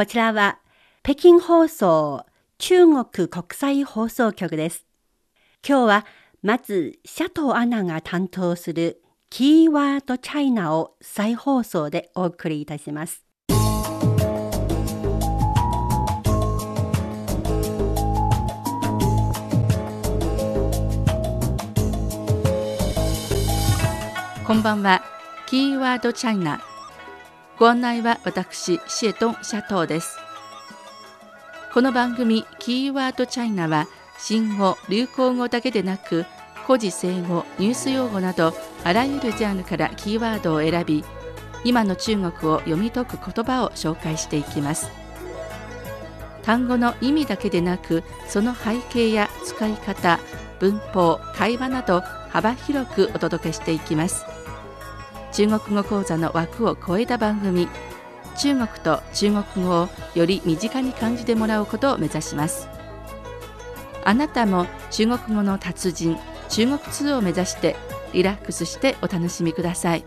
こちらは北京放送中国国際放送局です。今日はまずシャトーアナが担当するキーワードチャイナを再放送でお送りいたします。こんばんは。キーワードチャイナ。ご案内は私、シエトン・シャトーです。この番組、キーワードチャイナは、新語・流行語だけでなく、古事成語、ニュース用語など、あらゆるジャンルからキーワードを選び、今の中国を読み解く言葉を紹介していきます。単語の意味だけでなく、その背景や使い方、文法、会話など幅広くお届けしていきます。中国語講座の枠を超えた番組。中国と中国語をより身近に感じてもらうことを目指します。あなたも中国語の達人中国通を目指してリラックスしてお楽しみください。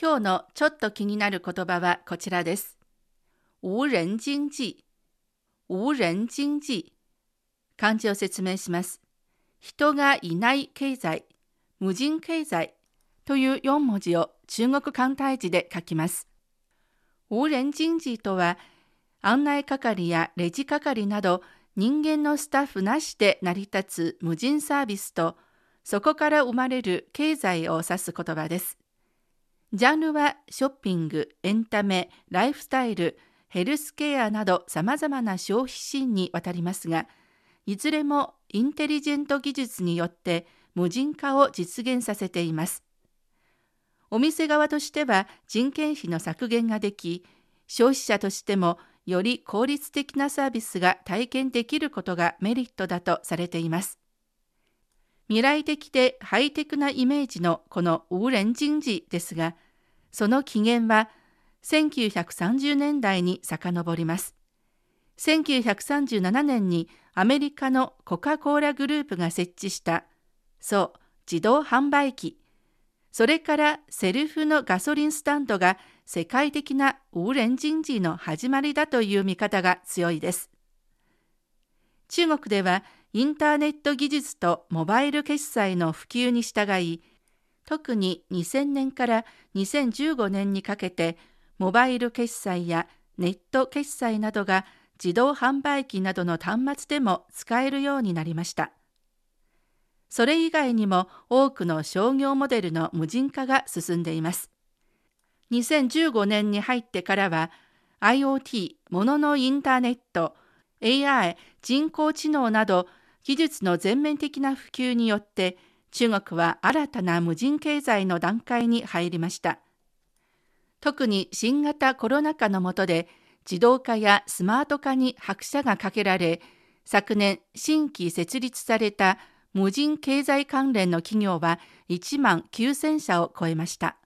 今日のちょっと気になる言葉はこちらです。無人经济無人经济漢字を説明します。人がいない経済、無人経済という4文字を中国簡体字で書きます。無人人事とは、案内係やレジ係など人間のスタッフなしで成り立つ無人サービスと、そこから生まれる経済を指す言葉です。ジャンルはショッピング、エンタメ、ライフスタイル、ヘルスケアなど様々な消費シーンにわたりますが、いずれもインテリジェント技術によって無人化を実現させています。お店側としては人件費の削減ができ、消費者としてもより効率的なサービスが体験できることがメリットだとされています。未来的でハイテクなイメージのこのウーレン人事ですが、その起源は1930年代に遡ります。1937年にアメリカのコカ・コーラグループが設置した、そう、自動販売機、それからセルフのガソリンスタンドが世界的なウーレン人事の始まりだという見方が強いです。中国ではインターネット技術とモバイル決済の普及に従い、特に2000年から2015年にかけてモバイル決済やネット決済などが自動販売機などの端末でも使えるようになりました。それ以外にも多くの商業モデルの無人化が進んでいます。2015年に入ってからは IoT、もののインターネット、AI、人工知能など技術の全面的な普及によって中国は新たな無人経済の段階に入りました。特に新型コロナ禍の下で自動化やスマート化に拍車がかけられ、昨年新規設立された無人経済関連の企業は1万9000社を超えました。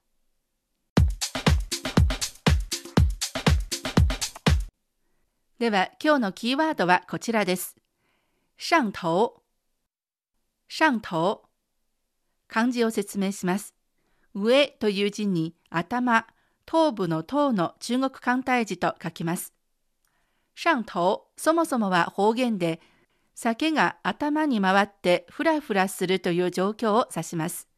では今日のキーワードはこちらです。上頭上頭漢字を説明します。上という字に頭、頭部の頭の中国簡体字と書きます。上頭、そもそもは方言で、酒が頭に回ってふらふらするという状況を指します。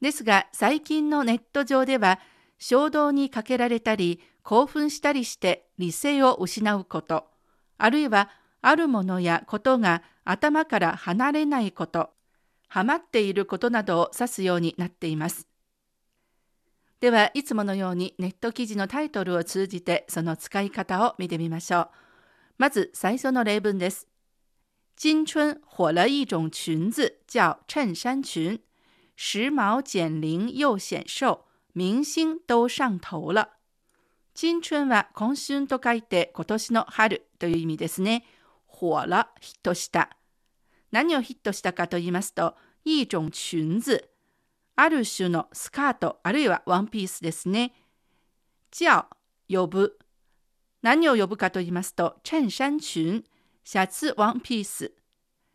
ですが、最近のネット上では、衝動にかけられたり、興奮したりして理性を失うこと、あるいはあるものやことが頭から離れないこと、はまっていることなどを指すようになっています。では、いつものようにネット記事のタイトルを通じてその使い方を見てみましょう。まず最初の例文です。今春火了一种裙子叫衬衫裙，时髦减龄又显瘦，明星都上頭了。新春は今春と書いて今年の春という意味ですね。火了、ヒットした。何をヒットしたかと言いますと、一種裙子、ある種のスカート、あるいはワンピースですね。じゃあ、呼ぶ。何を呼ぶかと言いますと、衬衫裙、シャツワンピース。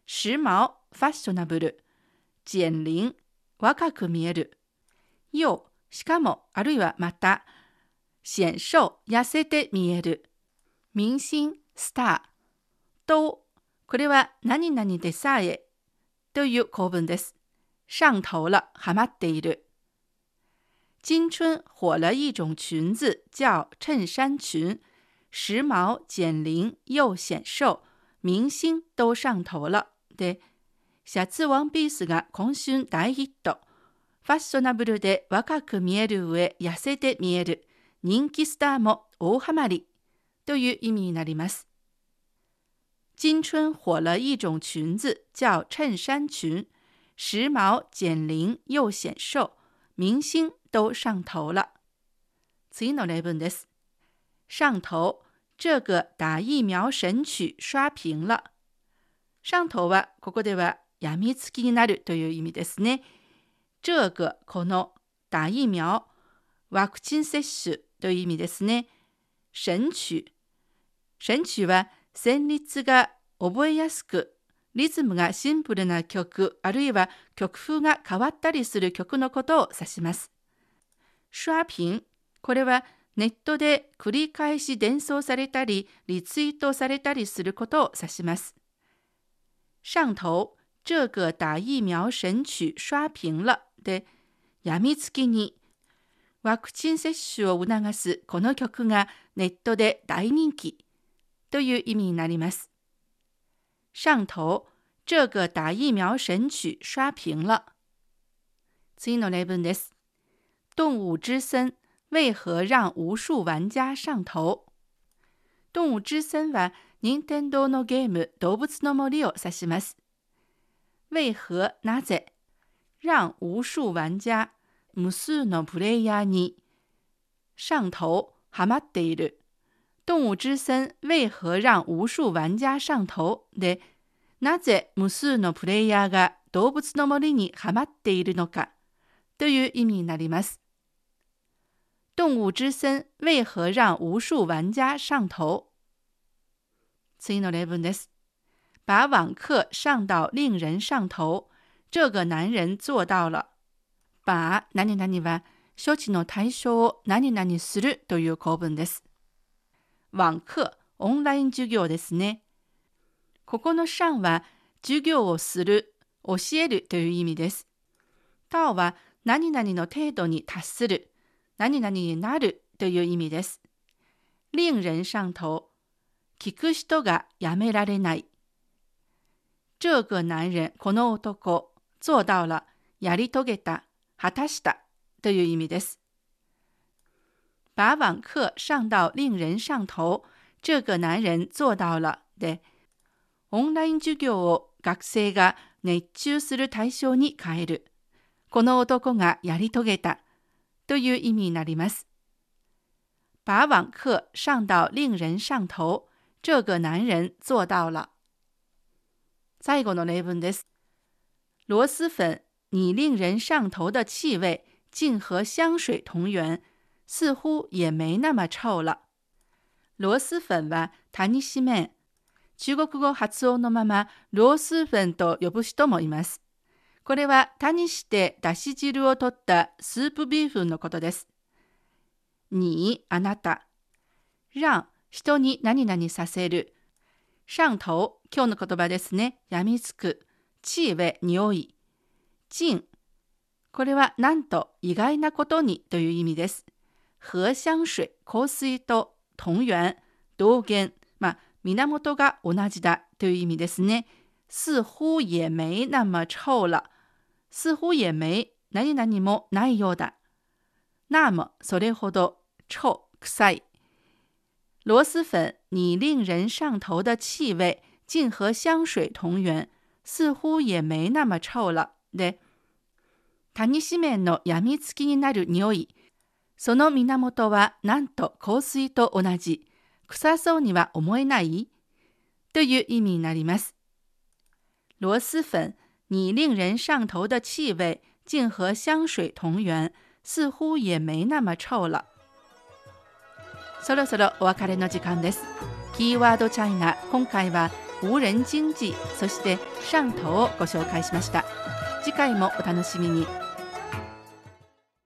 時髦、ファッショナブル。減龄、若く見える。又、しかも、あるいはまた、显瘦、痩せて見える。明星、スター。と、これは何々でさえという構文です。上頭了、はまっている。今春火了一种裙子，叫衬衫裙，时髦、减龄又显瘦，明星都上頭了。で、シャツワンピースが今春大ヒット。ファッショナブルで若く見える上、痩せて見える。人気スターも大ハマり。という意味になります。今春火了一种裙子，叫衬衫裙，时髦、减龄又显瘦，明星都上头了。次の例文です。上头、这个打疫苗神曲刷屏了。上頭はここではやみつきになるという意味ですね。这个この打疫苗ワクチン接種という意味ですね。神曲神曲は旋律が覚えやすくリズムがシンプルな曲あるいは曲風が変わったりする曲のことを指します。刷屏これはネットで繰り返し伝送されたりリツイートされたりすることを指します。上頭这个打疫苗神曲刷屏了で、やみつきにワクチン接種を促すこの曲がネットで大人気という意味になります。上頭这个打疫苗神曲刷屏了。次の例文です。动物之森为何让无数玩家上頭動物之森は任天堂のゲーム動物の森を指します。为何なぜ让无数玩家無数のプレイヤーに上頭はまっている。 動物之森为何让無数玩家上頭で、なぜ無数のプレイヤーが動物の森にはまっている。のかという意味になります。動物之森为何让無数玩家上頭次の例文です。把網課上到令人上頭。这个男人做到了。把何々は処置の対象を何々する。という構文です。網課、オンライン授業ですね。ここの上は授業をする、教えるという意味です。到は何々の程度に達する、何々になるという意味です。令人上頭、聞く人がやめられない。这个男人、この男、做到了、やり遂げた、果たしたという意味です。把網課上到令人上頭、这个男人做到了で、オンライン授業を学生が熱中する対象に変える。この男がやり遂げたという意味になります。把網課上到令人上頭、这个男人做到了。最後の例文です。螺蛳粉，你令人上頭的氣味竟和香水同源，似乎也沒那麼臭了。螺螄粉は谷し麺。中国語発音のまま、ロース粉と呼ぶ人もいます。これは谷してだし汁を取ったスープビーフンのことです。に、あなた。让、人に何々させる。上頭、今日の言葉ですね。やみつく。地位、匂い。静。これはなんと意外なことにという意味です。和香水、香水と同源、同源。まあ、源が同じだという意味ですね。似乎也没那么臭了。似乎也没何々もないようだ。那么、それほど、臭、臭い。螺蛳粉，你令人上头的气味竟和香水同源，似乎也没那么臭了。で、谷紙面のやみつきになる匂い。その源はなんと香水と同じ。臭そうには思えない？という意味になります。螺蛳粉，你令人上头的气味竟和香水同源，似乎也没那么臭了。そろそろお別れの時間です。キーワードチャイナ、今回は無人经济、そして上頭をご紹介しました。次回もお楽しみに。